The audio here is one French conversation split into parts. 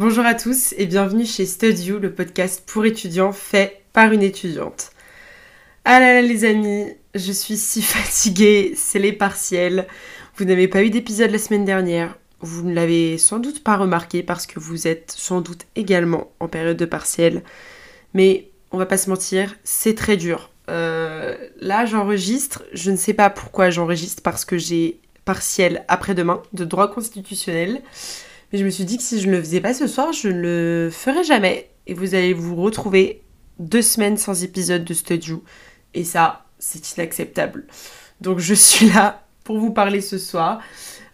Bonjour à tous et bienvenue chez Studio, le podcast pour étudiants fait par une étudiante. Ah là là les amis, je suis si fatiguée, c'est les partiels. Vous n'avez pas eu d'épisode la semaine dernière. Vous ne l'avez sans doute pas remarqué parce que vous êtes sans doute également en période de partiel. Mais on va pas se mentir, c'est très dur. Euh, là j'enregistre, je ne sais pas pourquoi j'enregistre parce que j'ai partiel après-demain de droit constitutionnel. Mais je me suis dit que si je ne le faisais pas ce soir, je ne le ferais jamais. Et vous allez vous retrouver deux semaines sans épisode de Studio. Et ça, c'est inacceptable. Donc je suis là pour vous parler ce soir.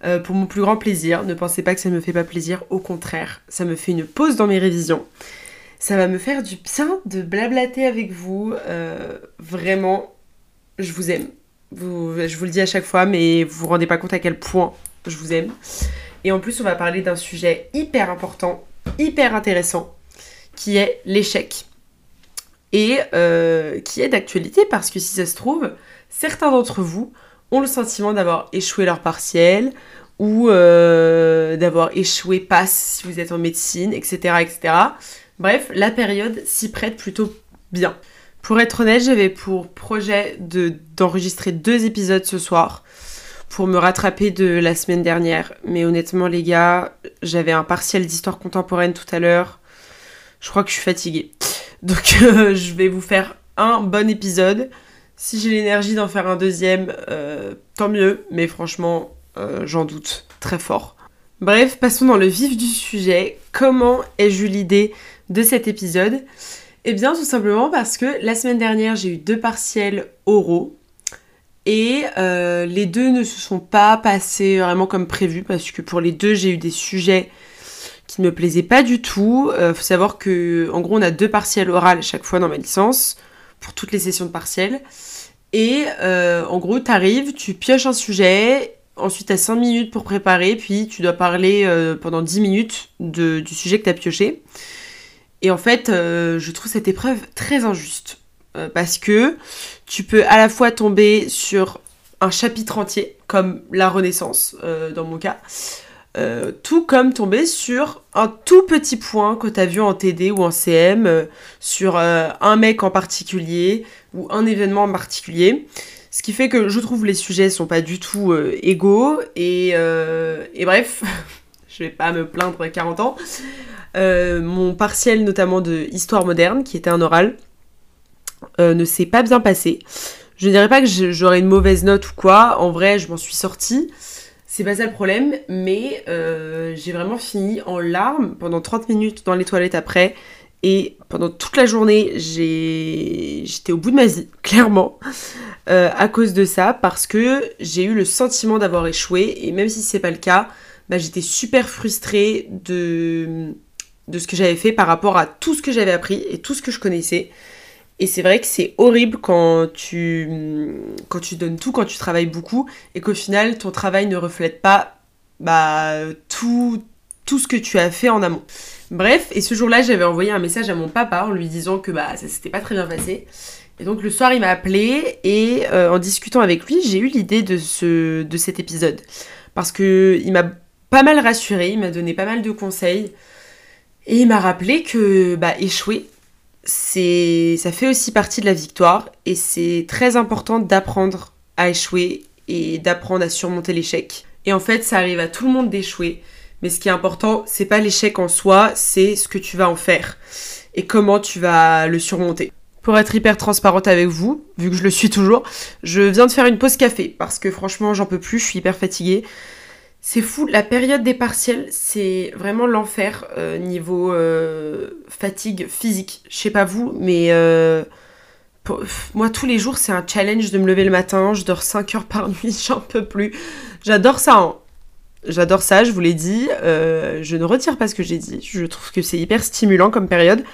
Euh, pour mon plus grand plaisir. Ne pensez pas que ça ne me fait pas plaisir. Au contraire, ça me fait une pause dans mes révisions. Ça va me faire du bien de blablater avec vous. Euh, vraiment, je vous aime. je vous le dis à chaque fois, mais vous vous rendez pas compte à quel point je vous aime. Et en plus, on va parler d'un sujet hyper important, hyper intéressant, qui est l'échec. Et euh, qui est d'actualité parce que si ça se trouve, certains d'entre vous ont le sentiment d'avoir échoué leur partiel ou euh, d'avoir échoué passe si vous êtes en médecine, etc., etc. Bref, la période s'y prête plutôt bien. Pour être honnête, j'avais pour projet d'enregistrer deux épisodes ce soir pour me rattraper de la semaine dernière. Mais honnêtement, les gars, j'avais un partiel d'histoire contemporaine tout à l'heure. Je crois que je suis fatiguée. Donc, euh, je vais vous faire un bon épisode. Si j'ai l'énergie d'en faire un deuxième, euh, tant mieux. Mais franchement, euh, j'en doute très fort. Bref, passons dans le vif du sujet. Comment ai-je eu l'idée de cet épisode? Eh bien, tout simplement parce que la semaine dernière, j'ai eu deux partiels oraux. Et euh, les deux ne se sont pas passés vraiment comme prévu parce que pour les deux, j'ai eu des sujets qui ne me plaisaient pas du tout. Il euh, faut savoir que, en gros, on a deux partiels orales chaque fois dans ma licence pour toutes les sessions de partiels. Et euh, en gros, tu arrives, tu pioches un sujet, ensuite tu as 5 minutes pour préparer, puis tu dois parler pendant 10 minutes du sujet que tu as pioché. Et en fait, je trouve cette épreuve très injuste. Euh, parce que tu peux à la fois tomber sur un chapitre entier, comme la Renaissance euh, dans mon cas, euh, tout comme tomber sur un tout petit point que tu as vu en TD ou en CM, sur un mec en particulier ou un événement en particulier. Ce qui fait que je trouve les sujets sont pas du tout égaux et, et bref, je vais pas me plaindre à 40 ans. mon partiel notamment de histoire moderne qui était un oral, euh, ne s'est pas bien passé. Je ne dirais pas que j'aurais une mauvaise note ou quoi. En vrai, je m'en suis sortie. C'est pas ça le problème, mais euh, j'ai vraiment fini en larmes pendant 30 minutes dans les toilettes après. Et pendant toute la journée, j'étais au bout de ma vie, clairement, euh, à cause de ça, parce que j'ai eu le sentiment d'avoir échoué. Et même si c'est pas le cas, bah, j'étais super frustrée de, de ce que j'avais fait par rapport à tout ce que j'avais appris et tout ce que je connaissais. Et c'est vrai que c'est horrible quand tu, donnes tout, quand tu travailles beaucoup, et qu'au final, ton travail ne reflète pas bah, tout, tout ce que tu as fait en amont. Bref, et ce jour-là, j'avais envoyé un message à mon papa en lui disant que bah, ça s'était pas très bien passé. Et donc le soir, il m'a appelé et euh, en discutant avec lui, j'ai eu l'idée de, ce, de cet épisode. Parce que il m'a pas mal rassuré, il m'a donné pas mal de conseils. Et il m'a rappelé que bah, échouer, ça fait aussi partie de la victoire et c'est très important d'apprendre à échouer et d'apprendre à surmonter l'échec. Et en fait, ça arrive à tout le monde d'échouer, mais ce qui est important, c'est pas l'échec en soi, c'est ce que tu vas en faire et comment tu vas le surmonter. Pour être hyper transparente avec vous, vu que je le suis toujours, je viens de faire une pause café parce que franchement, j'en peux plus, je suis hyper fatiguée. C'est fou, la période des partiels, c'est vraiment l'enfer euh, niveau euh, fatigue physique. Je sais pas vous, mais euh, moi tous les jours c'est un challenge de me lever le matin, je dors 5 heures par nuit, j'en peux plus. J'adore ça, hein. J'adore ça, je vous l'ai dit. Euh, je ne retire pas ce que j'ai dit. Je trouve que c'est hyper stimulant comme période.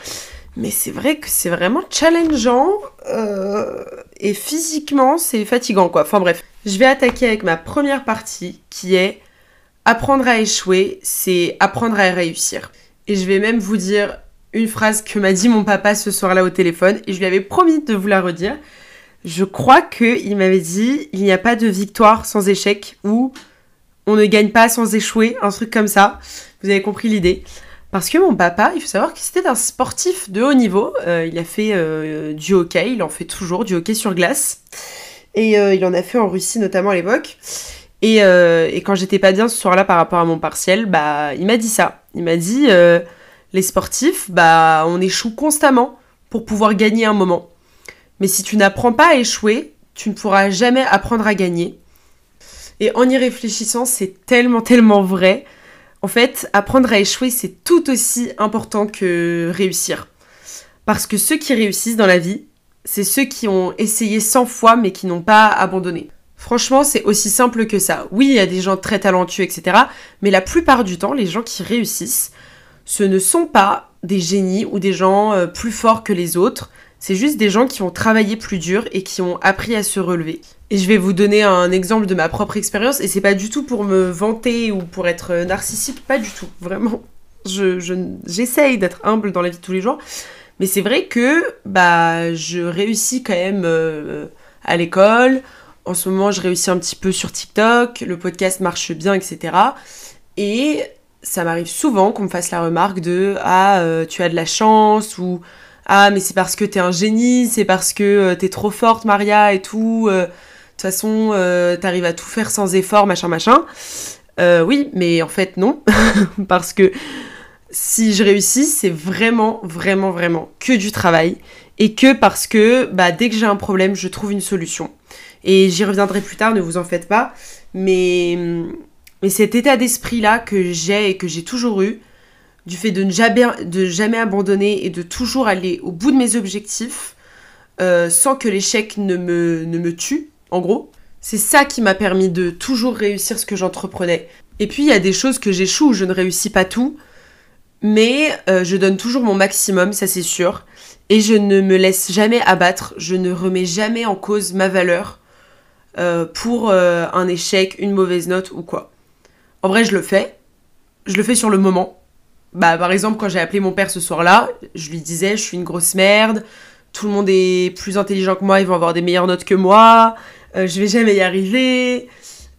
Mais c'est vrai que c'est vraiment challengeant. Euh, et physiquement, c'est fatigant, quoi. Enfin bref. Je vais attaquer avec ma première partie qui est apprendre à échouer, c'est apprendre à réussir. Et je vais même vous dire une phrase que m'a dit mon papa ce soir-là au téléphone. Et je lui avais promis de vous la redire. Je crois qu'il m'avait dit il n'y a pas de victoire sans échec ou on ne gagne pas sans échouer, un truc comme ça. Vous avez compris l'idée. Parce que mon papa, il faut savoir qu'il c'était un sportif de haut niveau. Euh, il a fait euh, du hockey, il en fait toujours, du hockey sur glace. Et euh, il en a fait en Russie notamment à l'époque. Et, quand j'étais pas bien ce soir-là par rapport à mon partiel, bah il m'a dit ça. Il m'a dit les sportifs, bah on échoue constamment pour pouvoir gagner un moment. Mais si tu n'apprends pas à échouer, tu ne pourras jamais apprendre à gagner. Et en y réfléchissant, c'est tellement, tellement vrai. En fait, apprendre à échouer, c'est tout aussi important que réussir. Parce que ceux qui réussissent dans la vie, c'est ceux qui ont essayé 100 fois mais qui n'ont pas abandonné. Franchement, c'est aussi simple que ça. Oui, il y a des gens très talentueux, etc. Mais la plupart du temps, les gens qui réussissent, ce ne sont pas des génies ou des gens euh, plus forts que les autres. C'est juste des gens qui ont travaillé plus dur et qui ont appris à se relever. Et je vais vous donner un exemple de ma propre expérience, et c'est pas du tout pour me vanter ou pour être narcissique, pas du tout, vraiment. Je, j'essaye d'être humble dans la vie de tous les jours, mais c'est vrai que bah je réussis quand même euh, à l'école. En ce moment, je réussis un petit peu sur TikTok, le podcast marche bien, etc. Et ça m'arrive souvent qu'on me fasse la remarque de ah euh, tu as de la chance ou ah mais c'est parce que t'es un génie, c'est parce que euh, t'es trop forte Maria et tout. Euh, de toute façon, t'arrives à tout faire sans effort, machin, machin. oui, mais en fait non, parce que si je réussis, c'est vraiment, vraiment, vraiment que du travail et que parce que bah, dès que j'ai un problème, je trouve une solution. Et j'y reviendrai plus tard, ne vous en faites pas. Mais, mais cet état d'esprit-là que j'ai et que j'ai toujours eu, du fait de ne jamais, abandonner et de toujours aller au bout de mes objectifs euh, sans que l'échec ne me, ne me tue, en gros. C'est ça qui m'a permis de toujours réussir ce que j'entreprenais. Et puis il y a des choses que j'échoue, je ne réussis pas tout, mais euh, je donne toujours mon maximum, ça c'est sûr. Et je ne me laisse jamais abattre, je ne remets jamais en cause ma valeur euh, pour un échec, une mauvaise note ou quoi. En vrai, je le fais. Je le fais sur le moment, bah, par exemple, quand j'ai appelé mon père ce soir-là, je lui disais, je suis une grosse merde, tout le monde est plus intelligent que moi, ils vont avoir des meilleures notes que moi, euh, je vais jamais y arriver,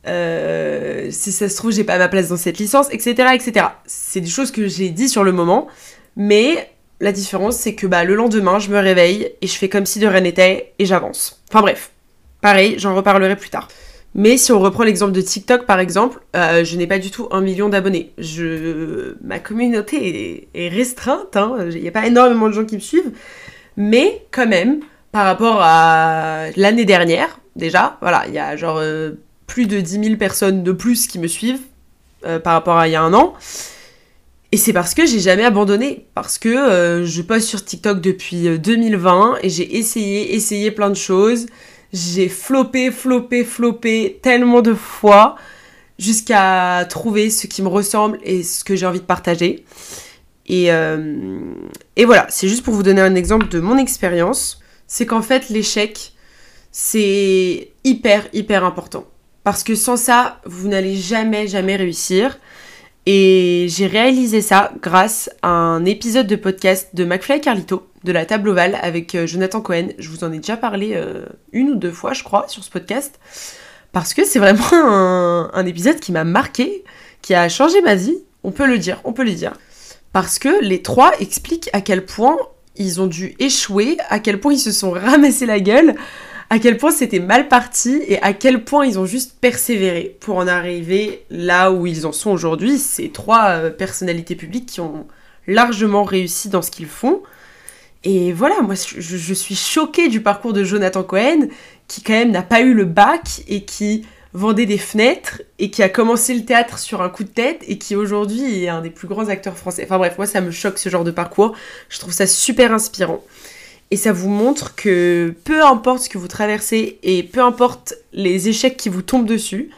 euh, si ça se trouve, j'ai pas ma place dans cette licence, etc., etc. C'est des choses que j'ai dit sur le moment, mais la différence, c'est que bah, le lendemain, je me réveille et je fais comme si de rien n'était et j'avance. Enfin bref, pareil, j'en reparlerai plus tard. Mais si on reprend l'exemple de TikTok par exemple, euh, je n'ai pas du tout un million d'abonnés. Je... Ma communauté est, restreinte, hein. il n'y a pas énormément de gens qui me suivent. Mais quand même, par rapport à l'année dernière, déjà, voilà, il y a genre euh, plus de 10 000 personnes de plus qui me suivent euh, par rapport à il y a un an. Et c'est parce que j'ai jamais abandonné, parce que je poste sur TikTok depuis 2020 et j'ai essayé, essayé plein de choses. J'ai floppé, floppé, floppé tellement de fois jusqu'à trouver ce qui me ressemble et ce que j'ai envie de partager. Et, euh, et voilà, c'est juste pour vous donner un exemple de mon expérience. C'est qu'en fait, l'échec, c'est hyper, hyper important. Parce que sans ça, vous n'allez jamais, jamais réussir. Et j'ai réalisé ça grâce à un épisode de podcast de McFly Carlito, de la table ovale avec euh, Jonathan Cohen. Je vous en ai déjà parlé euh, une ou deux fois, je crois, sur ce podcast. Parce que c'est vraiment un, épisode qui m'a marqué, qui a changé ma vie. On peut le dire, on peut le dire. Parce que les trois expliquent à quel point ils ont dû échouer, à quel point ils se sont ramassés la gueule, à quel point c'était mal parti et à quel point ils ont juste persévéré pour en arriver là où ils en sont aujourd'hui. Ces trois euh, personnalités publiques qui ont largement réussi dans ce qu'ils font. Et voilà, moi je, suis choquée du parcours de Jonathan Cohen, qui quand même n'a pas eu le bac et qui vendait des fenêtres et qui a commencé le théâtre sur un coup de tête et qui aujourd'hui est un des plus grands acteurs français. Enfin bref, moi ça me choque ce genre de parcours. Je trouve ça super inspirant. Et ça vous montre que peu importe ce que vous traversez et peu importe les échecs qui vous tombent dessus,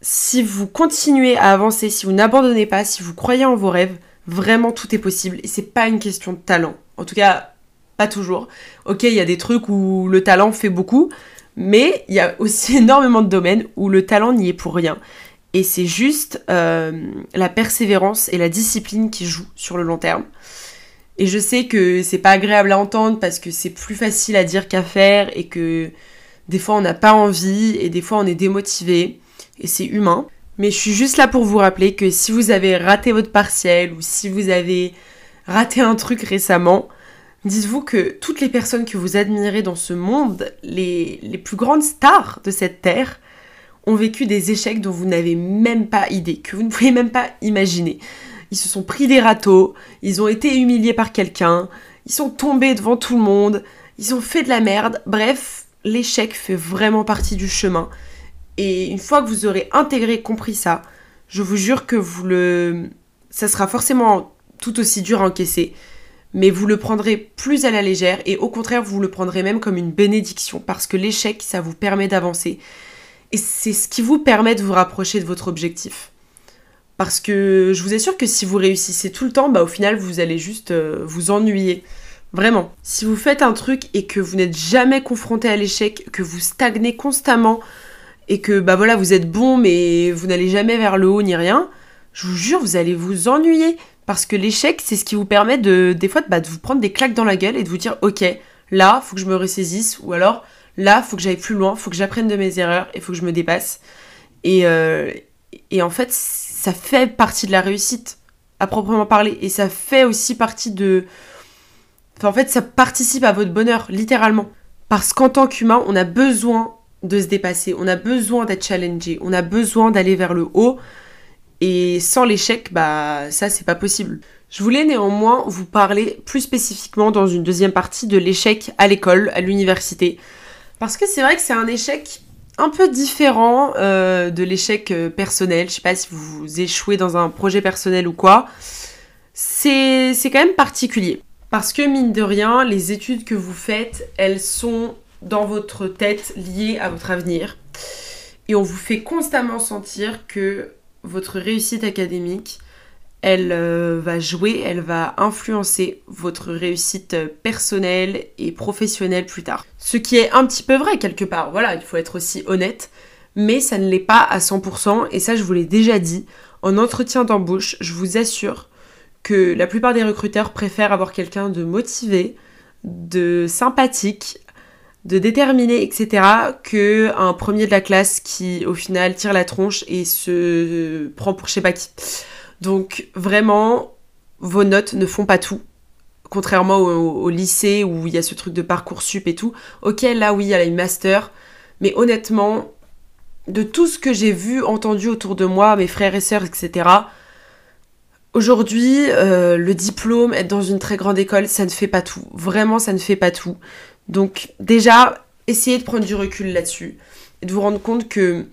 si vous continuez à avancer, si vous n'abandonnez pas, si vous croyez en vos rêves, vraiment tout est possible et c'est pas une question de talent. En tout cas, pas toujours. Ok, il y a des trucs où le talent fait beaucoup, mais il y a aussi énormément de domaines où le talent n'y est pour rien. Et c'est juste euh, la persévérance et la discipline qui jouent sur le long terme. Et je sais que c'est pas agréable à entendre parce que c'est plus facile à dire qu'à faire et que des fois on n'a pas envie et des fois on est démotivé et c'est humain. Mais je suis juste là pour vous rappeler que si vous avez raté votre partiel ou si vous avez raté un truc récemment, dites-vous que toutes les personnes que vous admirez dans ce monde, les, les plus grandes stars de cette terre, ont vécu des échecs dont vous n'avez même pas idée, que vous ne pouvez même pas imaginer. Ils se sont pris des râteaux, ils ont été humiliés par quelqu'un, ils sont tombés devant tout le monde, ils ont fait de la merde. Bref, l'échec fait vraiment partie du chemin. Et une fois que vous aurez intégré, compris ça, je vous jure que vous le... Ça sera forcément tout aussi dur à encaisser, mais vous le prendrez plus à la légère et au contraire, vous le prendrez même comme une bénédiction parce que l'échec, ça vous permet d'avancer. Et c'est ce qui vous permet de vous rapprocher de votre objectif. Parce que je vous assure que si vous réussissez tout le temps, bah au final, vous allez juste euh, vous ennuyer. Vraiment. Si vous faites un truc et que vous n'êtes jamais confronté à l'échec, que vous stagnez constamment, et que bah voilà, vous êtes bon mais vous n'allez jamais vers le haut ni rien, je vous jure, vous allez vous ennuyer. Parce que l'échec, c'est ce qui vous permet de, des fois, bah, de vous prendre des claques dans la gueule et de vous dire, ok, là, faut que je me ressaisisse, ou alors, là, faut que j'aille plus loin, faut que j'apprenne de mes erreurs et faut que je me dépasse. Et, euh, et en fait, ça fait partie de la réussite, à proprement parler. Et ça fait aussi partie de. Enfin, en fait, ça participe à votre bonheur, littéralement. Parce qu'en tant qu'humain, on a besoin de se dépasser, on a besoin d'être challengé, on a besoin d'aller vers le haut. Et sans l'échec, bah ça c'est pas possible. Je voulais néanmoins vous parler plus spécifiquement dans une deuxième partie de l'échec à l'école, à l'université. Parce que c'est vrai que c'est un échec un peu différent euh, de l'échec euh, personnel. Je sais pas si vous échouez dans un projet personnel ou quoi. C'est quand même particulier. Parce que mine de rien, les études que vous faites, elles sont dans votre tête liées à votre avenir. Et on vous fait constamment sentir que votre réussite académique, elle euh, va jouer, elle va influencer votre réussite personnelle et professionnelle plus tard. Ce qui est un petit peu vrai quelque part, voilà, il faut être aussi honnête, mais ça ne l'est pas à 100%, et ça je vous l'ai déjà dit, en entretien d'embauche, je vous assure que la plupart des recruteurs préfèrent avoir quelqu'un de motivé, de sympathique, de déterminé, etc., que un premier de la classe qui au final tire la tronche et se prend pour je sais pas qui. Donc vraiment, vos notes ne font pas tout. Contrairement au, lycée où il y a ce truc de parcours sup et tout. Ok, là oui, y a une master. Mais honnêtement, de tout ce que j'ai vu, entendu autour de moi, mes frères et sœurs, etc., aujourd'hui, euh, le diplôme, être dans une très grande école, ça ne fait pas tout. Vraiment, ça ne fait pas tout. Donc déjà, essayez de prendre du recul là-dessus. Et de vous rendre compte que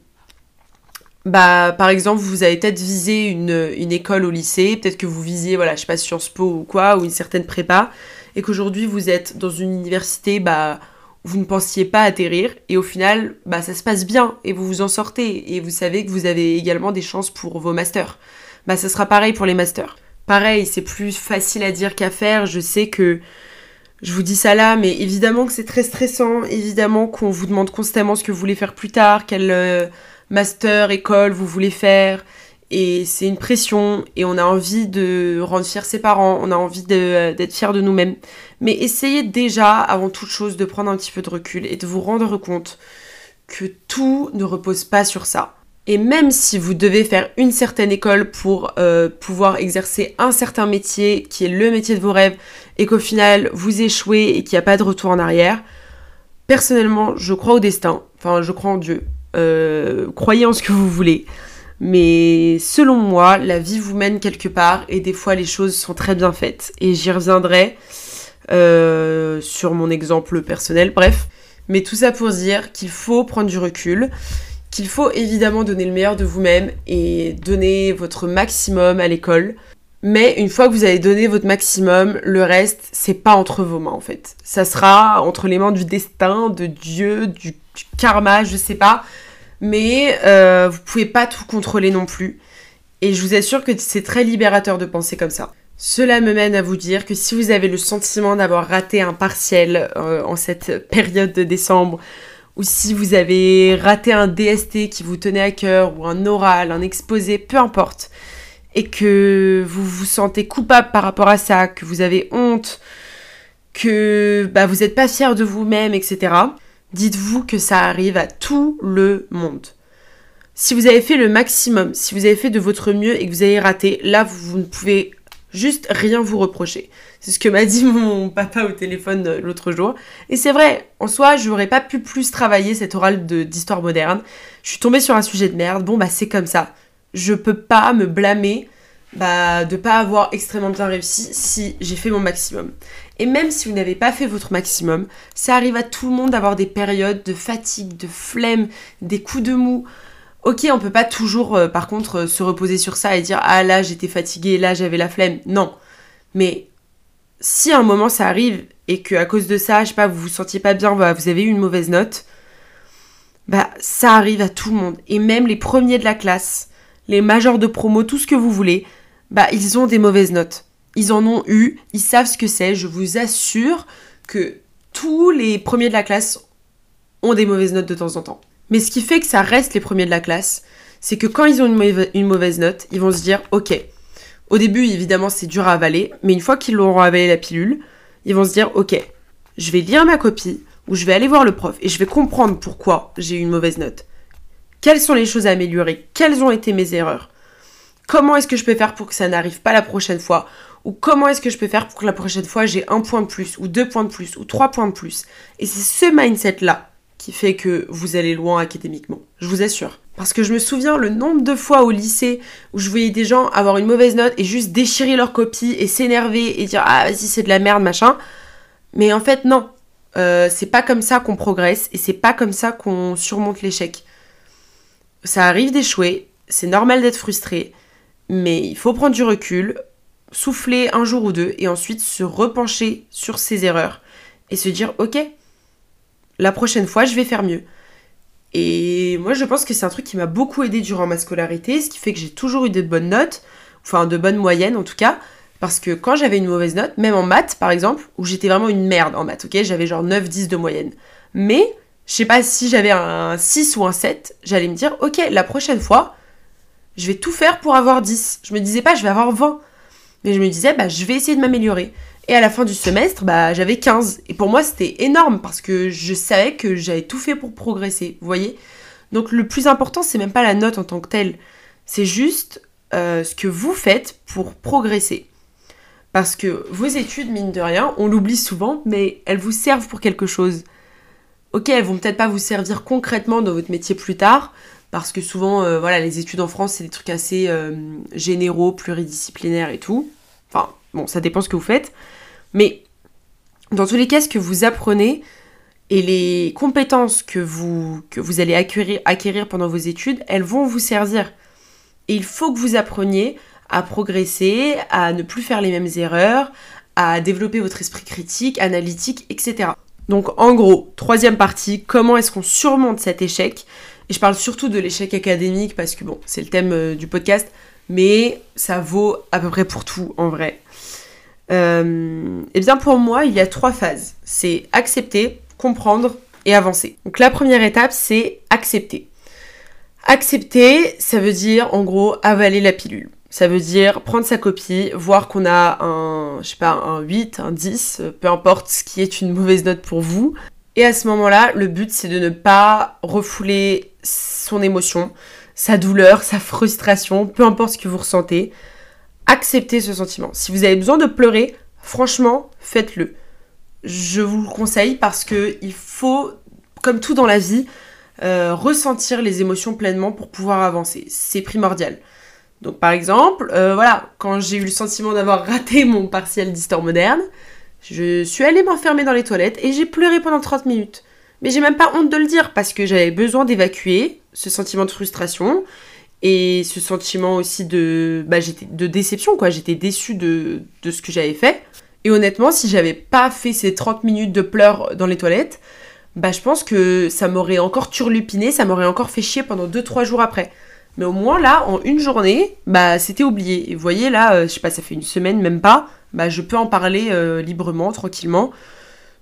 bah, par exemple, vous avez peut-être visé une, une, école au lycée, peut-être que vous visiez, voilà, je sais pas, Sciences Po ou quoi, ou une certaine prépa, et qu'aujourd'hui vous êtes dans une université, bah, vous ne pensiez pas atterrir, et au final, bah, ça se passe bien, et vous vous en sortez, et vous savez que vous avez également des chances pour vos masters. Bah, ça sera pareil pour les masters. Pareil, c'est plus facile à dire qu'à faire, je sais que je vous dis ça là, mais évidemment que c'est très stressant, évidemment qu'on vous demande constamment ce que vous voulez faire plus tard, quelle euh, master, école vous voulez faire, et c'est une pression, et on a envie de rendre fiers ses parents, on a envie d'être fiers de nous-mêmes. Mais essayez déjà, avant toute chose, de prendre un petit peu de recul et de vous rendre compte que tout ne repose pas sur ça. Et même si vous devez faire une certaine école pour euh, pouvoir exercer un certain métier qui est le métier de vos rêves et qu'au final vous échouez et qu'il n'y a pas de retour en arrière, personnellement je crois au destin, enfin je crois en Dieu. Euh, croyez en ce que vous voulez. Mais selon moi, la vie vous mène quelque part et des fois les choses sont très bien faites. Et j'y reviendrai euh, sur mon exemple personnel, bref. Mais tout ça pour dire qu'il faut prendre du recul qu'il faut évidemment donner le meilleur de vous-même et donner votre maximum à l'école. Mais une fois que vous avez donné votre maximum, le reste, c'est pas entre vos mains en fait. Ça sera entre les mains du destin, de Dieu, du, karma, je sais pas. mais euh, vous pouvez pas tout contrôler non plus. Et je vous assure que c'est très libérateur de penser comme ça. Cela me mène à vous dire que si vous avez le sentiment d'avoir raté un partiel euh, en cette période de décembre, ou si vous avez raté un DST qui vous tenait à cœur, ou un oral, un exposé, peu importe, et que vous vous sentez coupable par rapport à ça, que vous avez honte, que bah, vous n'êtes pas fier de vous-même, etc., dites-vous que ça arrive à tout le monde. Si vous avez fait le maximum, si vous avez fait de votre mieux et que vous avez raté, là, vous, ne pouvez juste rien vous reprocher. C'est ce que m'a dit mon papa au téléphone euh, l'autre jour. Et c'est vrai, en soi, je n'aurais pas pu plus travailler cette oral d'histoire moderne. Je suis tombée sur un sujet de merde. Bon, bah, c'est comme ça. Je peux pas me blâmer bah, de pas avoir extrêmement bien réussi si j'ai fait mon maximum. Et même si vous n'avez pas fait votre maximum, ça arrive à tout le monde d'avoir des périodes de fatigue, de flemme, des coups de mou. Ok, on peut pas toujours, euh, par contre, euh, se reposer sur ça et dire ah là j'étais fatiguée, là j'avais la flemme. Non. Mais si un moment ça arrive et que à cause de ça, je sais pas, vous vous sentiez pas bien, vous avez eu une mauvaise note, bah ça arrive à tout le monde. Et même les premiers de la classe, les majors de promo, tout ce que vous voulez, bah ils ont des mauvaises notes. Ils en ont eu, ils savent ce que c'est. Je vous assure que tous les premiers de la classe ont des mauvaises notes de temps en temps. Mais ce qui fait que ça reste les premiers de la classe, c'est que quand ils ont une mauvaise, note, ils vont se dire ok. Au début, évidemment, c'est dur à avaler, mais une fois qu'ils l'auront avalé la pilule, ils vont se dire ok, je vais lire ma copie ou je vais aller voir le prof et je vais comprendre pourquoi j'ai eu une mauvaise note. Quelles sont les choses à améliorer? Quelles ont été mes erreurs? Comment est-ce que je peux faire pour que ça n'arrive pas la prochaine fois? Ou comment est-ce que je peux faire pour que la prochaine fois j'ai un point de plus, ou deux points de plus, ou trois points de plus? Et c'est ce mindset-là qui fait que vous allez loin académiquement. Je vous assure. Parce que je me souviens le nombre de fois au lycée où je voyais des gens avoir une mauvaise note et juste déchirer leur copie et s'énerver et dire ah vas-y c'est de la merde machin. Mais en fait non, euh, c'est pas comme ça qu'on progresse et c'est pas comme ça qu'on surmonte l'échec. Ça arrive d'échouer, c'est normal d'être frustré, mais il faut prendre du recul, souffler un jour ou deux et ensuite se repencher sur ses erreurs et se dire ok, la prochaine fois, je vais faire mieux. Et moi, je pense que c'est un truc qui m'a beaucoup aidé durant ma scolarité, ce qui fait que j'ai toujours eu de bonnes notes, enfin de bonnes moyennes en tout cas, parce que quand j'avais une mauvaise note, même en maths par exemple, où j'étais vraiment une merde en maths, ok, j'avais genre 9-10 de moyenne. Mais, je sais pas si j'avais un 6 ou un 7, j'allais me dire, ok, la prochaine fois, je vais tout faire pour avoir 10. Je me disais pas, je vais avoir 20. Mais je me disais, bah, je vais essayer de m'améliorer. Et à la fin du semestre, bah, j'avais 15. Et pour moi, c'était énorme parce que je savais que j'avais tout fait pour progresser, vous voyez Donc le plus important, c'est même pas la note en tant que telle. C'est juste euh, ce que vous faites pour progresser. Parce que vos études, mine de rien, on l'oublie souvent, mais elles vous servent pour quelque chose. Ok, elles vont peut-être pas vous servir concrètement dans votre métier plus tard, parce que souvent, euh, voilà, les études en France, c'est des trucs assez euh, généraux, pluridisciplinaires et tout. Enfin, Bon, ça dépend ce que vous faites. Mais dans tous les cas, ce que vous apprenez et les compétences que vous, que vous allez acquérir, acquérir pendant vos études, elles vont vous servir. Et il faut que vous appreniez à progresser, à ne plus faire les mêmes erreurs, à développer votre esprit critique, analytique, etc. Donc en gros, troisième partie, comment est-ce qu'on surmonte cet échec? Et je parle surtout de l'échec académique parce que bon, c'est le thème euh, du podcast, mais ça vaut à peu près pour tout en vrai. Euh, eh bien pour moi, il y a trois phases. C'est accepter, comprendre et avancer. Donc la première étape, c'est accepter. Accepter, ça veut dire en gros avaler la pilule. Ça veut dire prendre sa copie, voir qu'on a un, je pas, un 8, un 10, peu importe ce qui est une mauvaise note pour vous. Et à ce moment-là, le but c'est de ne pas refouler son émotion, sa douleur, sa frustration, peu importe ce que vous ressentez acceptez ce sentiment. Si vous avez besoin de pleurer, franchement, faites-le. Je vous le conseille parce que il faut, comme tout dans la vie, euh, ressentir les émotions pleinement pour pouvoir avancer. C'est primordial. Donc par exemple, euh, voilà, quand j'ai eu le sentiment d'avoir raté mon partiel d'histoire moderne, je suis allée m'enfermer dans les toilettes et j'ai pleuré pendant 30 minutes. Mais j'ai même pas honte de le dire parce que j'avais besoin d'évacuer ce sentiment de frustration et ce sentiment aussi de, bah, déception, quoi. J'étais déçue de, de ce que j'avais fait. Et honnêtement, si j'avais pas fait ces 30 minutes de pleurs dans les toilettes, bah je pense que ça m'aurait encore turlupiné, ça m'aurait encore fait chier pendant 2-3 jours après. Mais au moins là, en une journée, bah c'était oublié. Et vous voyez là, euh, je sais pas, ça fait une semaine, même pas, bah je peux en parler euh, librement, tranquillement,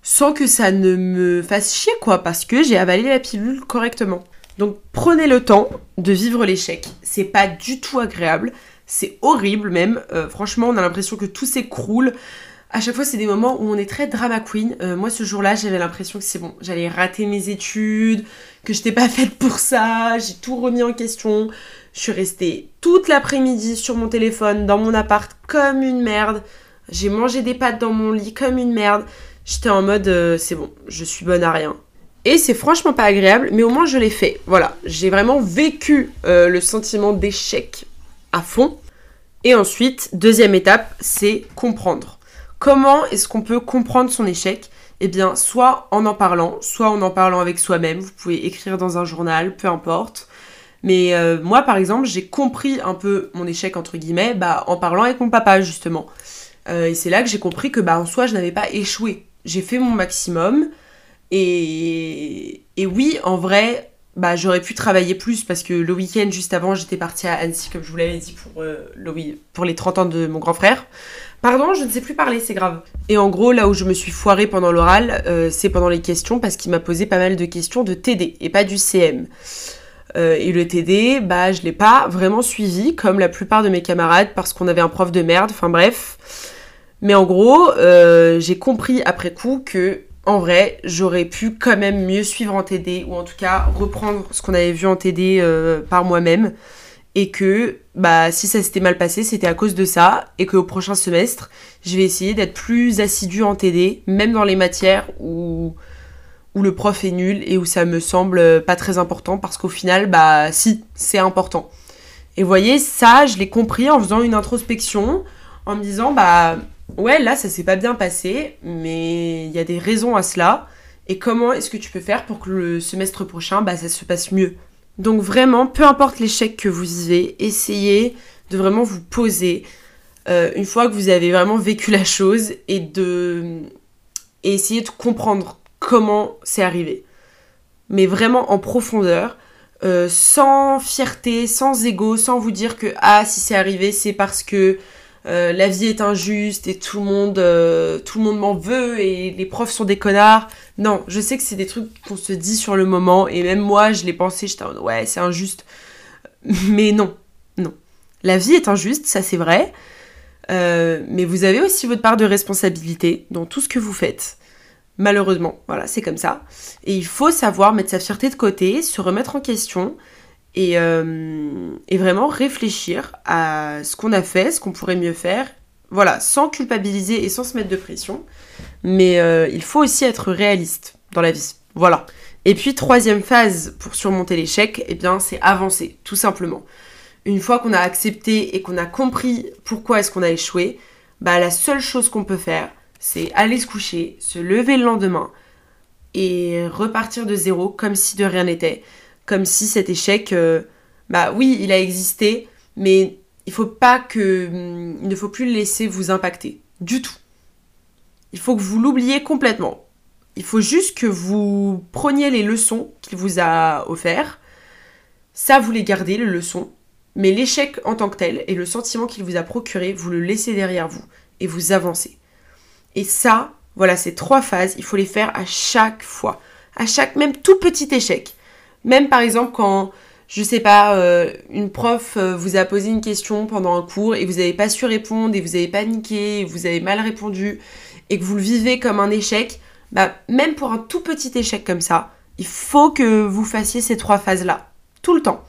sans que ça ne me fasse chier quoi, parce que j'ai avalé la pilule correctement. Donc prenez le temps de vivre l'échec. C'est pas du tout agréable, c'est horrible même. Euh, franchement, on a l'impression que tout s'écroule. À chaque fois, c'est des moments où on est très drama queen. moi, ce jour-là, j'avais l'impression que c'est bon, j'allais rater mes études, que je n'étais pas faite pour ça, j'ai tout remis en question. Je suis restée toute l'après-midi sur mon téléphone, dans mon appart, comme une merde. J'ai mangé des pâtes dans mon lit comme une merde. J'étais en mode, euh, c'est bon, je suis bonne à rien. Et c'est franchement pas agréable, mais au moins je l'ai fait. Voilà, j'ai vraiment vécu euh, le sentiment d'échec à fond. Et ensuite, deuxième étape, c'est comprendre. Comment est-ce qu'on peut comprendre son échec? Eh bien, soit en en parlant, soit en en parlant avec soi-même. Vous pouvez écrire dans un journal, peu importe. Mais euh, moi, par exemple, j'ai compris un peu mon échec, entre guillemets, bah, en parlant avec mon papa, justement. Euh, et c'est là que j'ai compris que, bah, en soi, je n'avais pas échoué. J'ai fait mon maximum. Et, et oui, en vrai, bah, j'aurais pu travailler plus parce que le week-end, juste avant, j'étais partie à Annecy, comme je vous l'avais dit, pour, euh, pour les 30 ans de mon grand frère. Pardon, je ne sais plus parler, c'est grave. Et en gros, là où je me suis foirée pendant l'oral, euh, c'est pendant les questions parce qu'il m'a posé pas mal de questions de TD et pas du CM. Euh, et le TD, bah, je l'ai pas vraiment suivi comme la plupart de mes camarades parce qu'on avait un prof de merde. Enfin bref. Mais en gros, euh, j'ai compris après coup que en vrai, j'aurais pu quand même mieux suivre en TD ou en tout cas reprendre ce qu'on avait vu en TD par moi-même et que bah si ça s'était mal passé, c'était à cause de ça et qu'au prochain semestre, je vais essayer d'être plus assidue en TD, même dans les matières où où le prof est nul et où ça me semble pas très important parce qu'au final bah si, c'est important. Et vous voyez, ça, je l'ai compris en faisant une introspection en me disant bah ouais, là ça s'est pas bien passé, mais il y a des raisons à cela et comment est-ce que tu peux faire pour que le semestre prochain bah ça se passe mieux? Donc vraiment, peu importe l'échec que vous vivez, essayez de vraiment vous poser euh, une fois que vous avez vraiment vécu la chose et de essayer de comprendre comment c'est arrivé. Mais vraiment en profondeur, euh, sans fierté, sans ego, sans vous dire que ah si c'est arrivé c'est parce que euh, la vie est injuste et tout le monde, euh, tout le monde m'en veut et les profs sont des connards. Non, je sais que c'est des trucs qu'on se dit sur le moment et même moi je l'ai pensé, j'étais en ouais c'est injuste. Mais non, non. La vie est injuste, ça c'est vrai. Euh, mais vous avez aussi votre part de responsabilité dans tout ce que vous faites. Malheureusement, voilà, c'est comme ça. Et il faut savoir mettre sa fierté de côté, se remettre en question euh, et, vraiment réfléchir à ce qu'on a fait, ce qu'on pourrait mieux faire. Voilà, sans culpabiliser et sans se mettre de pression. Mais euh, il faut aussi être réaliste dans la vie. Voilà. Et puis, troisième phase pour surmonter l'échec, eh bien, c'est avancer, tout simplement. Une fois qu'on a accepté et qu'on a compris pourquoi est-ce qu'on a échoué, bah, la seule chose qu'on peut faire, c'est aller se coucher, se lever le lendemain et repartir de zéro comme si de rien n'était comme si cet échec, euh, bah oui, il a existé, mais il faut pas que, hum, il ne faut plus le laisser vous impacter du tout. Il faut que vous l'oubliez complètement. Il faut juste que vous preniez les leçons qu'il vous a offertes. Ça, vous les gardez, les leçons. Mais l'échec en tant que tel et le sentiment qu'il vous a procuré, vous le laissez derrière vous et vous avancez. Et ça, voilà, ces trois phases, il faut les faire à chaque fois. À chaque même tout petit échec. Même par exemple quand, je sais pas, euh, une prof euh, vous a posé une question pendant un cours et vous n'avez pas su répondre et vous avez paniqué, et vous avez mal répondu et que vous le vivez comme un échec, bah même pour un tout petit échec comme ça, il faut que vous fassiez ces trois phases-là, tout le temps.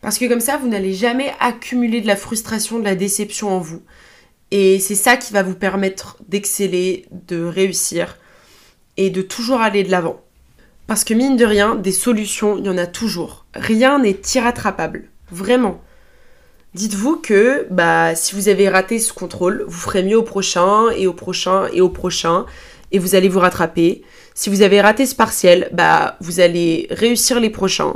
Parce que comme ça, vous n'allez jamais accumuler de la frustration, de la déception en vous. Et c'est ça qui va vous permettre d'exceller, de réussir et de toujours aller de l'avant. Parce que mine de rien, des solutions, il y en a toujours. Rien n'est irrattrapable. Vraiment. Dites-vous que bah, si vous avez raté ce contrôle, vous ferez mieux au prochain et au prochain et au prochain et vous allez vous rattraper. Si vous avez raté ce partiel, bah, vous allez réussir les prochains.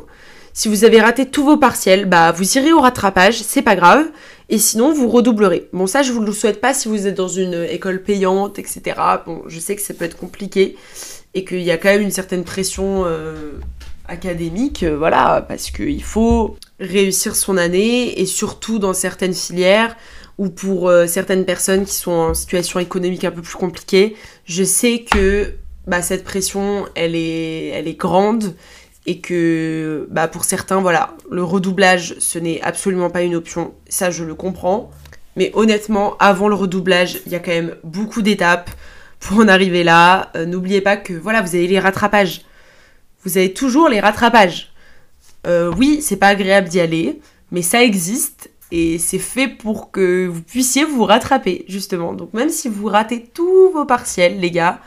Si vous avez raté tous vos partiels, bah, vous irez au rattrapage, c'est pas grave. Et sinon, vous redoublerez. Bon, ça, je vous le souhaite pas si vous êtes dans une école payante, etc. Bon, je sais que ça peut être compliqué. Et qu'il y a quand même une certaine pression académique, voilà, parce qu'il faut réussir son année et surtout dans certaines filières ou pour certaines personnes qui sont en situation économique un peu plus compliquée, je sais que bah, cette pression, elle est, elle est grande et que bah, pour certains, voilà, le redoublage, ce n'est absolument pas une option. Ça, je le comprends. Mais honnêtement, avant le redoublage, il y a quand même beaucoup d'étapes pour en arriver là. Euh, n'oubliez pas que voilà, vous avez les rattrapages. Vous avez toujours les rattrapages. Euh, oui, c'est pas agréable d'y aller, mais ça existe et c'est fait pour que vous puissiez vous rattraper, justement. Donc même si vous ratez tous vos partiels, les gars,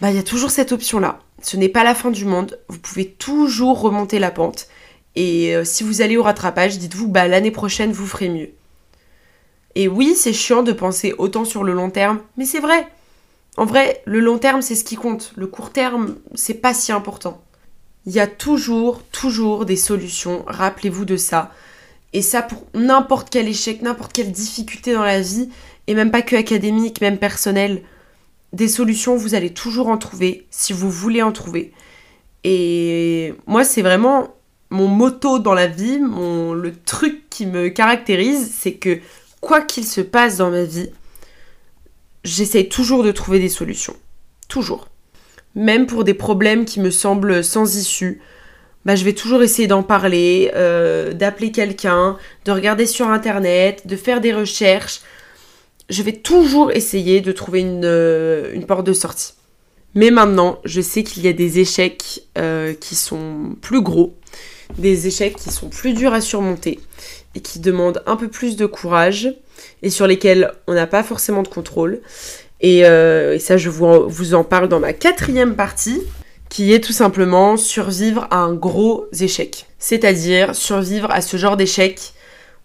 bah il y a toujours cette option-là ce n'est pas la fin du monde, vous pouvez toujours remonter la pente. Et euh, si vous allez au rattrapage, dites-vous, bah l'année prochaine, vous ferez mieux. Et oui, c'est chiant de penser autant sur le long terme, mais c'est vrai. En vrai, le long terme, c'est ce qui compte. Le court terme, c'est pas si important. Il y a toujours, toujours des solutions. Rappelez-vous de ça. Et ça pour n'importe quel échec, n'importe quelle difficulté dans la vie, et même pas que académique, même personnel des solutions, vous allez toujours en trouver si vous voulez en trouver. Et moi, c'est vraiment mon motto dans la vie, mon, le truc qui me caractérise, c'est que quoi qu'il se passe dans ma vie, j'essaye toujours de trouver des solutions. Toujours. Même pour des problèmes qui me semblent sans issue, bah, je vais toujours essayer d'en parler, euh, d'appeler quelqu'un, de regarder sur internet, de faire des recherches, je vais toujours essayer de trouver euh, une, porte de sortie. Mais maintenant, je sais qu'il y a des échecs euh, qui sont plus gros, des échecs qui sont plus durs à surmonter et qui demandent un peu plus de courage et sur lesquels on n'a pas forcément de contrôle. Et, euh, ça, je vous en parle dans ma quatrième partie, qui est tout simplement survivre à un gros échec. C'est-à-dire survivre à ce genre d'échec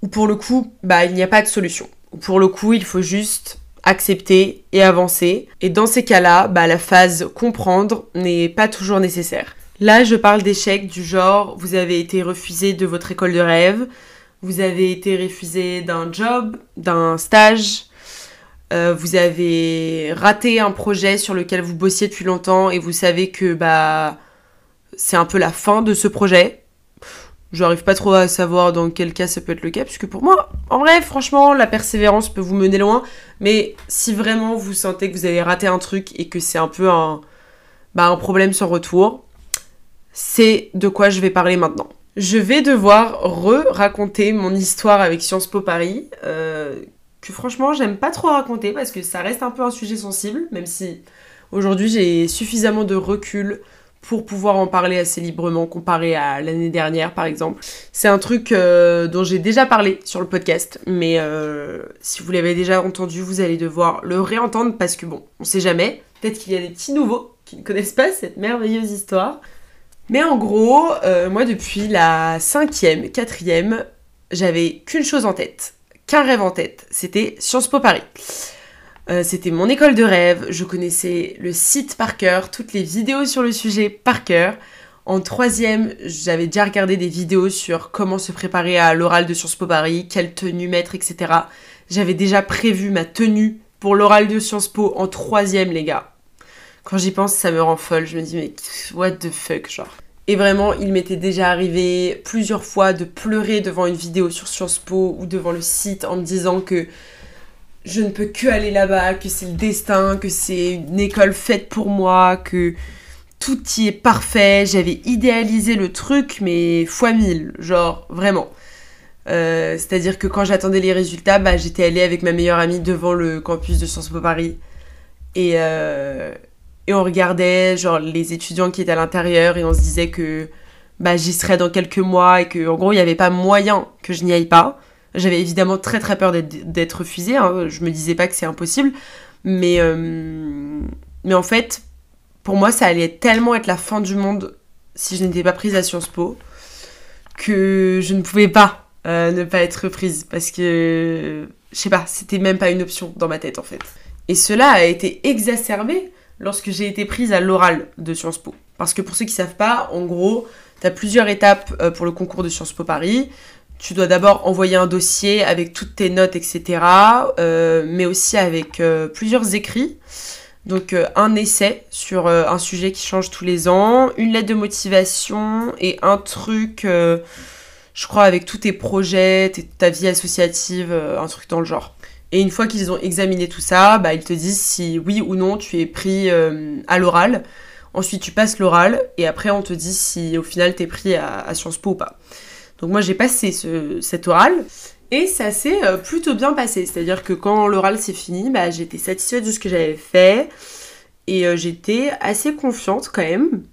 où pour le coup, bah, il n'y a pas de solution. Pour le coup, il faut juste accepter et avancer. Et dans ces cas-là, bah, la phase comprendre n'est pas toujours nécessaire. Là, je parle d'échecs du genre, vous avez été refusé de votre école de rêve, vous avez été refusé d'un job, d'un stage, euh, vous avez raté un projet sur lequel vous bossiez depuis longtemps et vous savez que bah c'est un peu la fin de ce projet. J'arrive pas trop à savoir dans quel cas ça peut être le cas, puisque pour moi, en vrai, franchement, la persévérance peut vous mener loin. Mais si vraiment vous sentez que vous avez raté un truc et que c'est un peu un, bah, un problème sans retour, c'est de quoi je vais parler maintenant. Je vais devoir re-raconter mon histoire avec Sciences Po Paris, euh, que franchement j'aime pas trop raconter parce que ça reste un peu un sujet sensible, même si aujourd'hui j'ai suffisamment de recul pour pouvoir en parler assez librement comparé à l'année dernière par exemple. C'est un truc euh, dont j'ai déjà parlé sur le podcast, mais euh, si vous l'avez déjà entendu, vous allez devoir le réentendre parce que bon, on sait jamais, peut-être qu'il y a des petits nouveaux qui ne connaissent pas cette merveilleuse histoire. Mais en gros, euh, moi depuis la cinquième, quatrième, j'avais qu'une chose en tête, qu'un rêve en tête, c'était Sciences Po Paris. Euh, c'était mon école de rêve, je connaissais le site par cœur, toutes les vidéos sur le sujet par cœur. En troisième, j'avais déjà regardé des vidéos sur comment se préparer à l'oral de Sciences Po Paris, quelle tenue mettre, etc. J'avais déjà prévu ma tenue pour l'oral de Sciences Po en troisième, les gars. Quand j'y pense, ça me rend folle. Je me dis, mais what the fuck, genre. Et vraiment, il m'était déjà arrivé plusieurs fois de pleurer devant une vidéo sur Sciences Po ou devant le site en me disant que je ne peux que aller là-bas, que c'est le destin, que c'est une école faite pour moi, que tout y est parfait. J'avais idéalisé le truc, mais fois mille, genre vraiment. Euh, c'est-à-dire que quand j'attendais les résultats, bah, j'étais allée avec ma meilleure amie devant le campus de Sciences Po Paris. Et, euh, on regardait les étudiants qui étaient à l'intérieur et on se disait que bah, j'y serais dans quelques mois et que en gros il n'y avait pas moyen que je n'y aille pas. J'avais évidemment très très peur d'être refusée, hein. je me disais pas que c'est impossible, mais, euh, mais en fait, pour moi, ça allait tellement être la fin du monde si je n'étais pas prise à Sciences Po que je ne pouvais pas euh, ne pas être prise parce que, je sais pas, c'était même pas une option dans ma tête en fait. Et cela a été exacerbé lorsque j'ai été prise à l'oral de Sciences Po. Parce que pour ceux qui savent pas, en gros, tu as plusieurs étapes euh, pour le concours de Sciences Po Paris tu dois d'abord envoyer un dossier avec toutes tes notes, etc., euh, mais aussi avec euh, plusieurs écrits. Donc un essai sur un sujet qui change tous les ans, une lettre de motivation et un truc, je crois, avec tous tes projets, ta vie associative, un truc dans le genre. Et une fois qu'ils ont examiné tout ça, bah, ils te disent si oui ou non tu es pris à l'oral. Ensuite tu passes l'oral et après on te dit si au final tu es pris à, Sciences Po ou pas. Donc moi j'ai passé ce, cet oral et ça s'est euh, plutôt bien passé. C'est-à-dire que quand l'oral s'est fini, bah, j'étais satisfaite de ce que j'avais fait. Et euh, j'étais assez confiante quand même.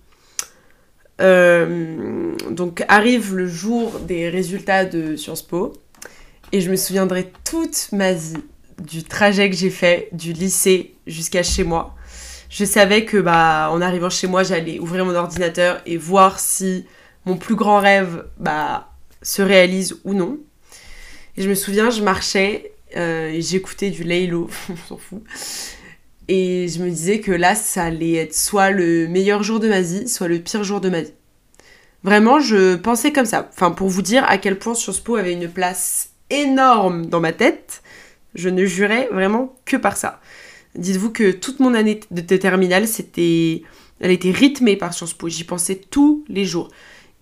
Euh, donc arrive le jour des résultats de Sciences Po. Et je me souviendrai toute ma vie du trajet que j'ai fait du lycée jusqu'à chez moi. Je savais que bah en arrivant chez moi, j'allais ouvrir mon ordinateur et voir si mon plus grand rêve bah, se réalise ou non. Et je me souviens, je marchais euh, et j'écoutais du Laylo, on s'en fout. Et je me disais que là, ça allait être soit le meilleur jour de ma vie, soit le pire jour de ma vie. Vraiment, je pensais comme ça. Enfin, pour vous dire à quel point Sciences Po avait une place énorme dans ma tête, je ne jurais vraiment que par ça. Dites-vous que toute mon année de terminale, c'était, elle était rythmée par Sciences Po. J'y pensais tous les jours.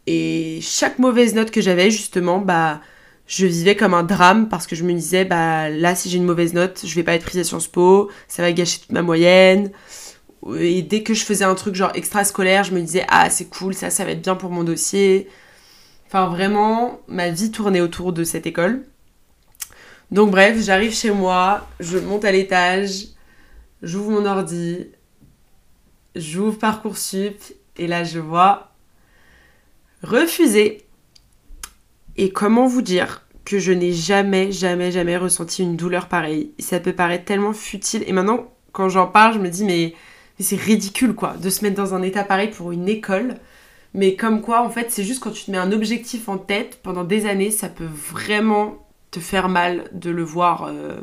Et chaque mauvaise note que j'avais, justement, bah, je vivais comme un drame parce que je me disais, bah là, si j'ai une mauvaise note, je vais pas être prise à Sciences Po, ça va gâcher toute ma moyenne. Et dès que je faisais un truc genre extrascolaire, je me disais, ah, c'est cool, ça, ça va être bien pour mon dossier. Enfin, vraiment, ma vie tournait autour de cette école. Donc, bref, j'arrive chez moi, je monte à l'étage, j'ouvre mon ordi, j'ouvre Parcoursup, et là, je vois refusé. Et comment vous dire que je n'ai jamais, jamais, jamais ressenti une douleur pareille? Ça peut paraître tellement futile. Et maintenant, quand j'en parle, je me dis, mais, c'est ridicule, quoi, de se mettre dans un état pareil pour une école. Mais comme quoi, en fait, c'est juste quand tu te mets un objectif en tête pendant des années, ça peut vraiment te faire mal de le voir euh,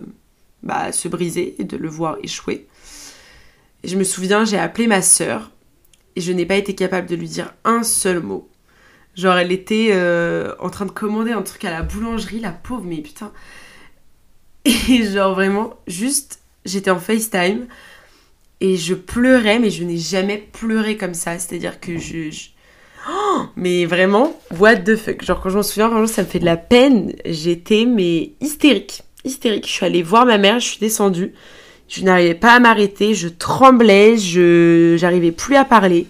bah, se briser et de le voir échouer. Je me souviens, j'ai appelé ma sœur et je n'ai pas été capable de lui dire un seul mot. Genre, elle était euh, en train de commander un truc à la boulangerie, la pauvre, mais putain. Et genre, vraiment, juste, j'étais en FaceTime et je pleurais, mais je n'ai jamais pleuré comme ça. C'est-à-dire que je. Oh, mais vraiment, what the fuck. Genre, quand je m'en souviens, vraiment, ça me fait de la peine. J'étais, mais hystérique. Hystérique. Je suis allée voir ma mère, je suis descendue. Je n'arrivais pas à m'arrêter, je tremblais, je j'arrivais plus à parler.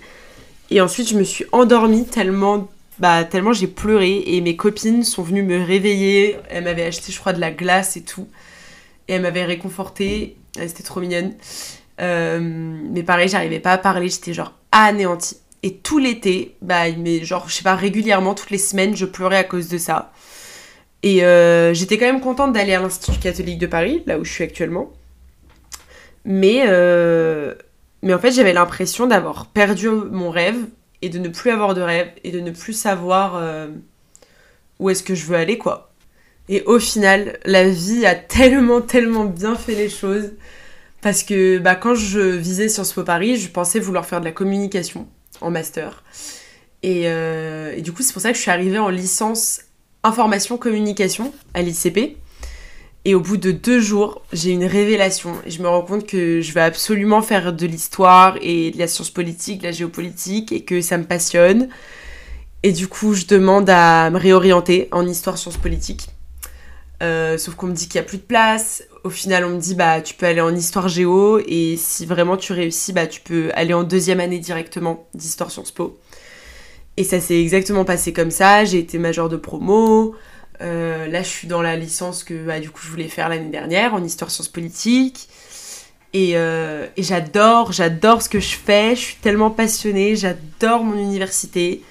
Et ensuite, je me suis endormie tellement bah tellement j'ai pleuré et mes copines sont venues me réveiller. Elles m'avaient acheté, je crois, de la glace et tout. Et elles m'avaient réconfortée. Étaient trop mignonnes. Euh, mais pareil, j'arrivais pas à parler, j'étais genre anéantie. Et tout l'été, bah, mais genre, sais pas, régulièrement, toutes les semaines, je pleurais à cause de ça. Et euh, j'étais quand même contente d'aller à l'Institut catholique de Paris, là où je suis actuellement. Mais, euh, mais en fait, j'avais l'impression d'avoir perdu mon rêve et de ne plus avoir de rêve et de ne plus savoir euh, où est-ce que je veux aller quoi. Et au final, la vie a tellement tellement bien fait les choses parce que bah, quand je visais Sciences Po Paris, je pensais vouloir faire de la communication en master. Et, euh, et du coup, c'est pour ça que je suis arrivée en licence information communication à l'ICP. Et au bout de deux jours, j'ai une révélation. Je me rends compte que je vais absolument faire de l'histoire et de la science politique, de la géopolitique, et que ça me passionne. Et du coup, je demande à me réorienter en histoire sciences politiques. Euh, sauf qu'on me dit qu'il n'y a plus de place. Au final, on me dit bah tu peux aller en histoire géo et si vraiment tu réussis, bah tu peux aller en deuxième année directement d'histoire Sciences Po. Et ça s'est exactement passé comme ça. J'ai été major de promo. Euh, là, je suis dans la licence que bah, du coup je voulais faire l'année dernière en histoire sciences politiques. Euh, et j'adore, j'adore ce que je fais. Je suis tellement passionnée. J'adore mon université.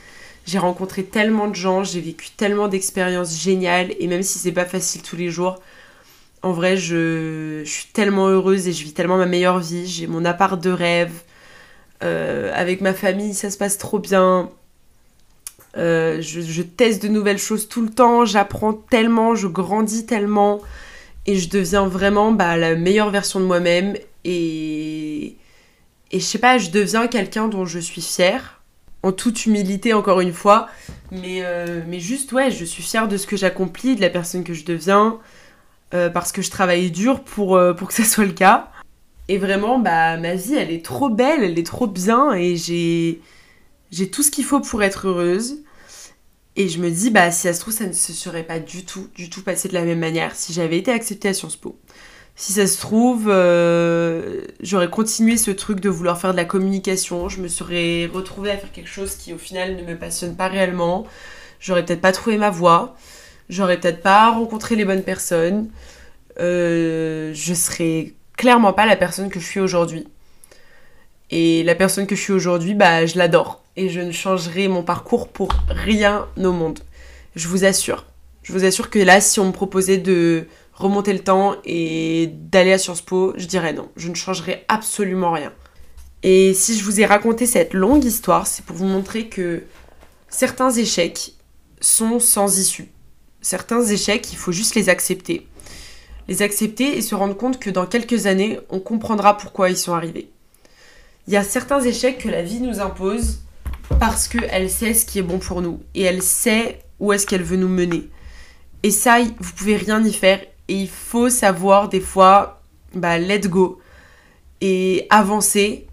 J'ai rencontré tellement de gens. J'ai vécu tellement d'expériences géniales. Et même si c'est pas facile tous les jours, en vrai, je, je, suis tellement heureuse et je vis tellement ma meilleure vie. J'ai mon appart de rêve. Euh, avec ma famille, ça se passe trop bien. Euh, je, teste de nouvelles choses tout le temps, j'apprends tellement, je grandis tellement et je deviens vraiment bah, la meilleure version de moi-même et, et je sais pas, je deviens quelqu'un dont je suis fière, en toute humilité encore une fois, mais, euh, mais juste ouais, je suis fière de ce que j'accomplis, de la personne que je deviens, euh, parce que je travaille dur pour, pour que ça soit le cas. Et vraiment, bah, ma vie, elle est trop belle, elle est trop bien et j'ai, j'ai tout ce qu'il faut pour être heureuse. Et je me dis, bah, si ça se trouve, ça ne se serait pas du tout, du tout passé de la même manière si j'avais été acceptée à Sciences Po. Si ça se trouve, euh, j'aurais continué ce truc de vouloir faire de la communication. Je me serais retrouvée à faire quelque chose qui, au final, ne me passionne pas réellement. J'aurais peut-être pas trouvé ma voie. J'aurais peut-être pas rencontré les bonnes personnes. Euh, je serais clairement pas la personne que je suis aujourd'hui. Et la personne que je suis aujourd'hui, bah, je l'adore. Et je ne changerai mon parcours pour rien au monde. Je vous assure. Je vous assure que là, si on me proposait de remonter le temps et d'aller à Sciences Po, je dirais non. Je ne changerai absolument rien. Et si je vous ai raconté cette longue histoire, c'est pour vous montrer que certains échecs sont sans issue. Certains échecs, il faut juste les accepter. Les accepter et se rendre compte que dans quelques années, on comprendra pourquoi ils sont arrivés. Il y a certains échecs que la vie nous impose parce qu'elle sait ce qui est bon pour nous et elle sait où est-ce qu'elle veut nous mener. Et ça, vous pouvez rien y faire et il faut savoir des fois, bah, let go et avancer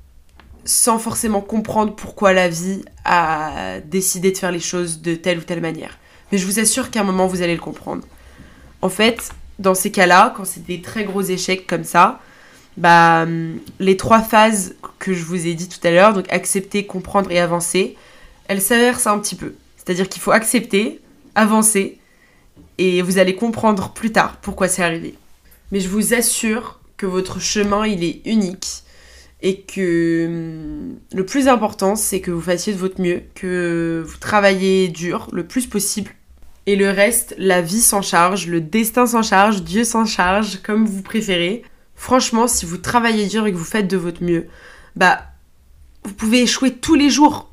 sans forcément comprendre pourquoi la vie a décidé de faire les choses de telle ou telle manière. Mais je vous assure qu'à un moment, vous allez le comprendre. En fait, dans ces cas-là, quand c'est des très gros échecs comme ça, bah, les trois phases que je vous ai dit tout à l'heure, donc accepter, comprendre et avancer, elles s'inversent un petit peu. C'est-à-dire qu'il faut accepter, avancer, et vous allez comprendre plus tard pourquoi c'est arrivé. Mais je vous assure que votre chemin, il est unique, et que hum, le plus important, c'est que vous fassiez de votre mieux, que vous travaillez dur le plus possible. Et le reste, la vie s'en charge, le destin s'en charge, Dieu s'en charge, comme vous préférez. Franchement, si vous travaillez dur et que vous faites de votre mieux, bah, vous pouvez échouer tous les jours.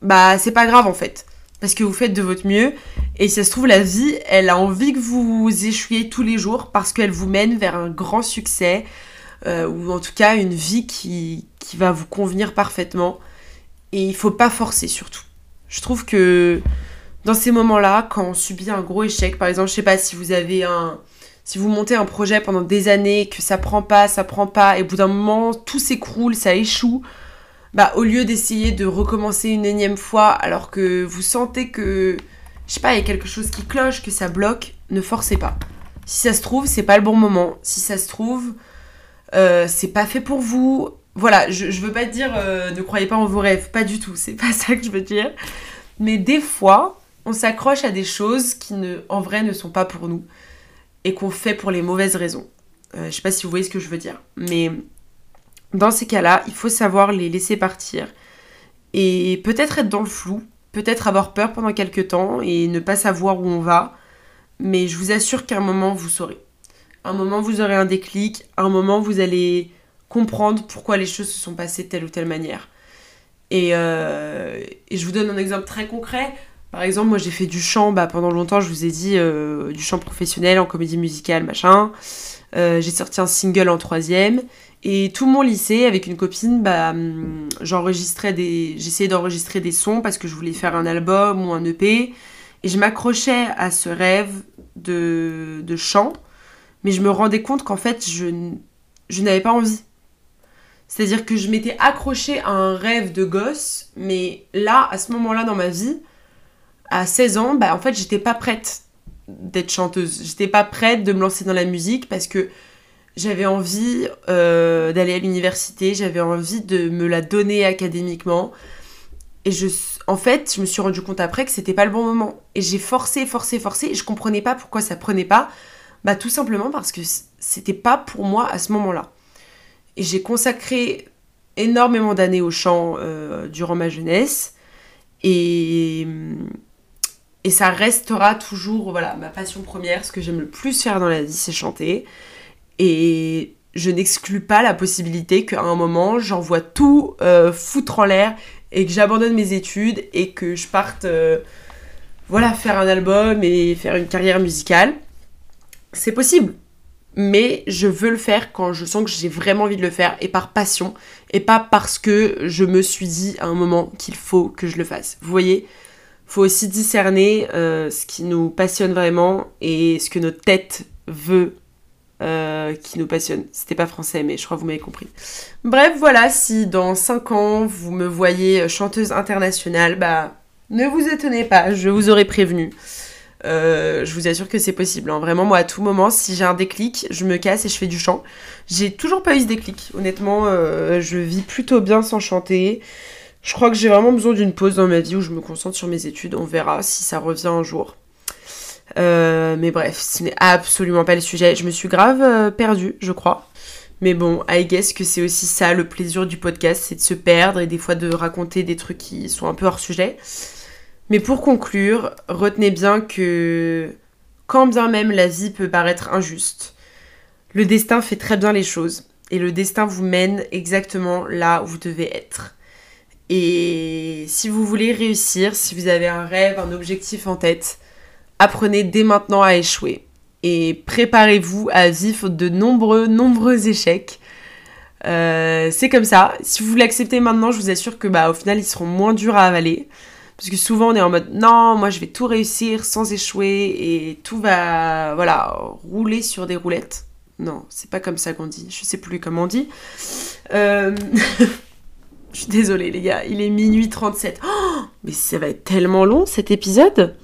Bah, c'est pas grave en fait. Parce que vous faites de votre mieux. Et si ça se trouve, la vie, elle a envie que vous échouiez tous les jours parce qu'elle vous mène vers un grand succès. Euh, ou en tout cas, une vie qui, va vous convenir parfaitement. Et il faut pas forcer surtout. Je trouve que dans ces moments-là, quand on subit un gros échec, par exemple, je sais pas si vous avez un, si vous montez un projet pendant des années, que ça prend pas, ça prend pas, et au bout d'un moment, tout s'écroule, ça échoue, bah au lieu d'essayer de recommencer une énième fois alors que vous sentez que, je sais pas, il y a quelque chose qui cloche, que ça bloque, ne forcez pas. Si ça se trouve, c'est pas le bon moment. Si ça se trouve, euh, c'est pas fait pour vous. Voilà, je, veux pas dire euh, ne croyez pas en vos rêves, pas du tout, c'est pas ça que je veux dire. Mais des fois, on s'accroche à des choses qui ne, en vrai ne sont pas pour nous et qu'on fait pour les mauvaises raisons. Euh, je sais pas si vous voyez ce que je veux dire. Mais dans ces cas-là, il faut savoir les laisser partir. Et peut-être être dans le flou, peut-être avoir peur pendant quelques temps et ne pas savoir où on va. Mais je vous assure qu'à un moment, vous saurez. Un moment, vous aurez un déclic. À un moment, vous allez comprendre pourquoi les choses se sont passées de telle ou telle manière. Et, euh, je vous donne un exemple très concret. Par exemple, moi j'ai fait du chant bah, pendant longtemps, je vous ai dit, euh, du chant professionnel en comédie musicale, machin. Euh, j'ai sorti un single en troisième. Et tout mon lycée, avec une copine, bah, hum, j'enregistrais des, j'essayais d'enregistrer des sons parce que je voulais faire un album ou un EP. Et je m'accrochais à ce rêve de, de chant, mais je me rendais compte qu'en fait, je, je n'avais pas envie. C'est-à-dire que je m'étais accrochée à un rêve de gosse, mais là, à ce moment-là dans ma vie, à 16 ans, bah, en fait, j'étais pas prête d'être chanteuse. J'étais pas prête de me lancer dans la musique parce que j'avais envie euh, d'aller à l'université, j'avais envie de me la donner académiquement. Et je, en fait, je me suis rendu compte après que c'était pas le bon moment. Et j'ai forcé, forcé, forcé. Et je comprenais pas pourquoi ça prenait pas. Bah, tout simplement parce que c'était pas pour moi à ce moment-là. Et j'ai consacré énormément d'années au chant euh, durant ma jeunesse. Et, et ça restera toujours voilà ma passion première. Ce que j'aime le plus faire dans la vie, c'est chanter. Et je n'exclus pas la possibilité qu'à un moment, j'envoie tout euh, foutre en l'air et que j'abandonne mes études et que je parte euh, voilà, faire un album et faire une carrière musicale. C'est possible. Mais je veux le faire quand je sens que j'ai vraiment envie de le faire et par passion et pas parce que je me suis dit à un moment qu'il faut que je le fasse. Vous voyez faut aussi discerner euh, ce qui nous passionne vraiment et ce que notre tête veut euh, qui nous passionne. C'était pas français, mais je crois que vous m'avez compris. Bref, voilà, si dans 5 ans vous me voyez chanteuse internationale, bah ne vous étonnez pas, je vous aurais prévenu. Euh, je vous assure que c'est possible. Hein. Vraiment, moi, à tout moment, si j'ai un déclic, je me casse et je fais du chant. J'ai toujours pas eu ce déclic. Honnêtement, euh, je vis plutôt bien sans chanter. Je crois que j'ai vraiment besoin d'une pause dans ma vie où je me concentre sur mes études. On verra si ça revient un jour. Euh, mais bref, ce n'est absolument pas le sujet. Je me suis grave perdue, je crois. Mais bon, I guess que c'est aussi ça le plaisir du podcast, c'est de se perdre et des fois de raconter des trucs qui sont un peu hors sujet. Mais pour conclure, retenez bien que quand bien même la vie peut paraître injuste, le destin fait très bien les choses et le destin vous mène exactement là où vous devez être. Et si vous voulez réussir, si vous avez un rêve, un objectif en tête, apprenez dès maintenant à échouer et préparez-vous à vivre de nombreux, nombreux échecs. Euh, c'est comme ça. Si vous l'acceptez maintenant, je vous assure que bah, au final, ils seront moins durs à avaler. Parce que souvent on est en mode non, moi je vais tout réussir sans échouer et tout va voilà rouler sur des roulettes. Non, c'est pas comme ça qu'on dit. Je sais plus comment on dit. Euh, je suis désolée les gars, il est minuit 37. mais ça va être tellement long cet épisode.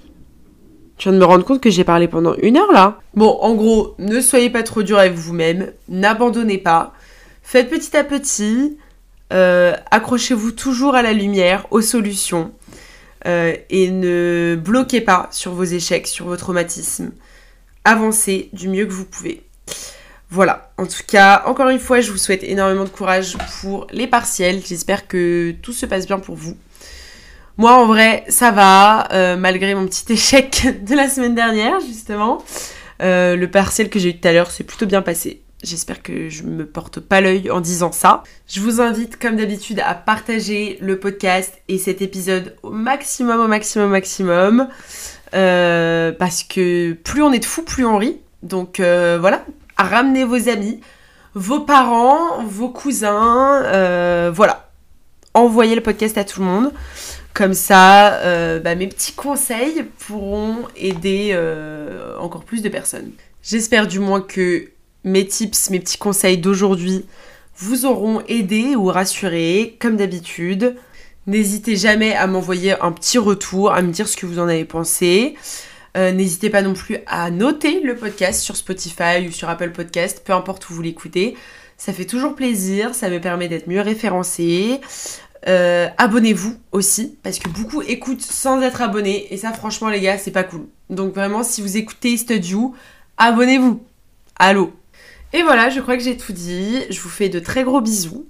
Je viens de me rendre compte que j'ai parlé pendant une heure là. Bon, en gros, ne soyez pas trop dur avec vous-même, n'abandonnez pas, faites petit à petit, euh, accrochez-vous toujours à la lumière, aux solutions. Euh, et ne bloquez pas sur vos échecs, sur vos traumatismes. Avancez du mieux que vous pouvez. Voilà, en tout cas, encore une fois, je vous souhaite énormément de courage pour les partiels. J'espère que tout se passe bien pour vous. Moi, en vrai, ça va, euh, malgré mon petit échec de la semaine dernière, justement. Euh, le partiel que j'ai eu tout à l'heure s'est plutôt bien passé. J'espère que je me porte pas l'œil en disant ça. Je vous invite, comme d'habitude, à partager le podcast et cet épisode au maximum, au maximum, au maximum. Euh, parce que plus on est de fous, plus on rit. Donc euh, voilà, ramenez vos amis, vos parents, vos cousins. Voilà. Envoyez le podcast à tout le monde. Comme ça, bah, mes petits conseils pourront aider encore plus de personnes. J'espère du moins que mes tips, mes petits conseils d'aujourd'hui vous auront aidé ou rassuré, comme d'habitude. N'hésitez jamais à m'envoyer un petit retour, à me dire ce que vous en avez pensé. Euh, n'hésitez pas non plus à noter le podcast sur Spotify ou sur Apple Podcast, peu importe où vous l'écoutez. Ça fait toujours plaisir, ça me permet d'être mieux référencé. Euh, abonnez-vous aussi, parce que beaucoup écoutent sans être abonnés, et ça franchement les gars, c'est pas cool. Donc vraiment, si vous écoutez Studio, abonnez-vous. Allô et voilà, je crois que j'ai tout dit. Je vous fais de très gros bisous.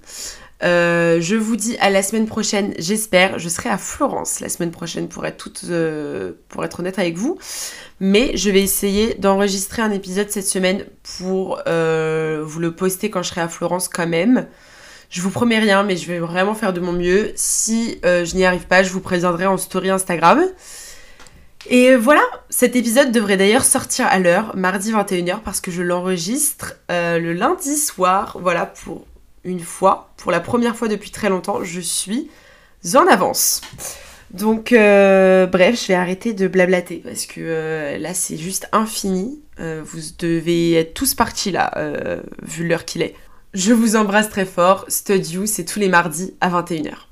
Euh, je vous dis à la semaine prochaine, j'espère. Je serai à Florence la semaine prochaine pour être toute, euh, pour être honnête avec vous. Mais je vais essayer d'enregistrer un épisode cette semaine pour vous le poster quand je serai à Florence quand même. Je vous promets rien, mais je vais vraiment faire de mon mieux. Si je n'y arrive pas, je vous présenterai en story Instagram. Et voilà, cet épisode devrait d'ailleurs sortir à l'heure, mardi 21h, parce que je l'enregistre euh, le lundi soir. Voilà, pour une fois, pour la première fois depuis très longtemps, je suis en avance. Donc, euh, bref, je vais arrêter de blablater parce que euh, là, c'est juste infini. vous devez être tous partis là, vu l'heure qu'il est. Je vous embrasse très fort. Studio, c'est tous les mardis à 21h.